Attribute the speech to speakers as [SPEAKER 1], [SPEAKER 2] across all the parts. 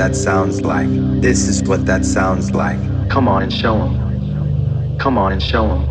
[SPEAKER 1] that sounds like. This is what that sounds like. Come on and show them. Come on and show
[SPEAKER 2] them.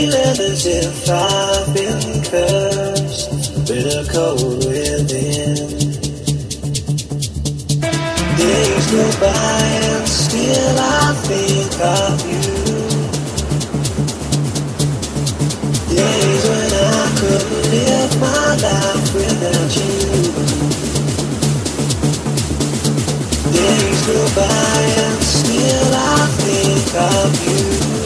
[SPEAKER 2] feeling as if I've been cursed with a cold within. Days go by and still I think of you. Days when I could live my life without you. Days go by and still I think of you.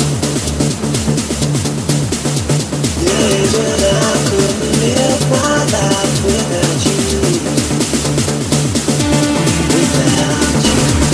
[SPEAKER 2] Without you.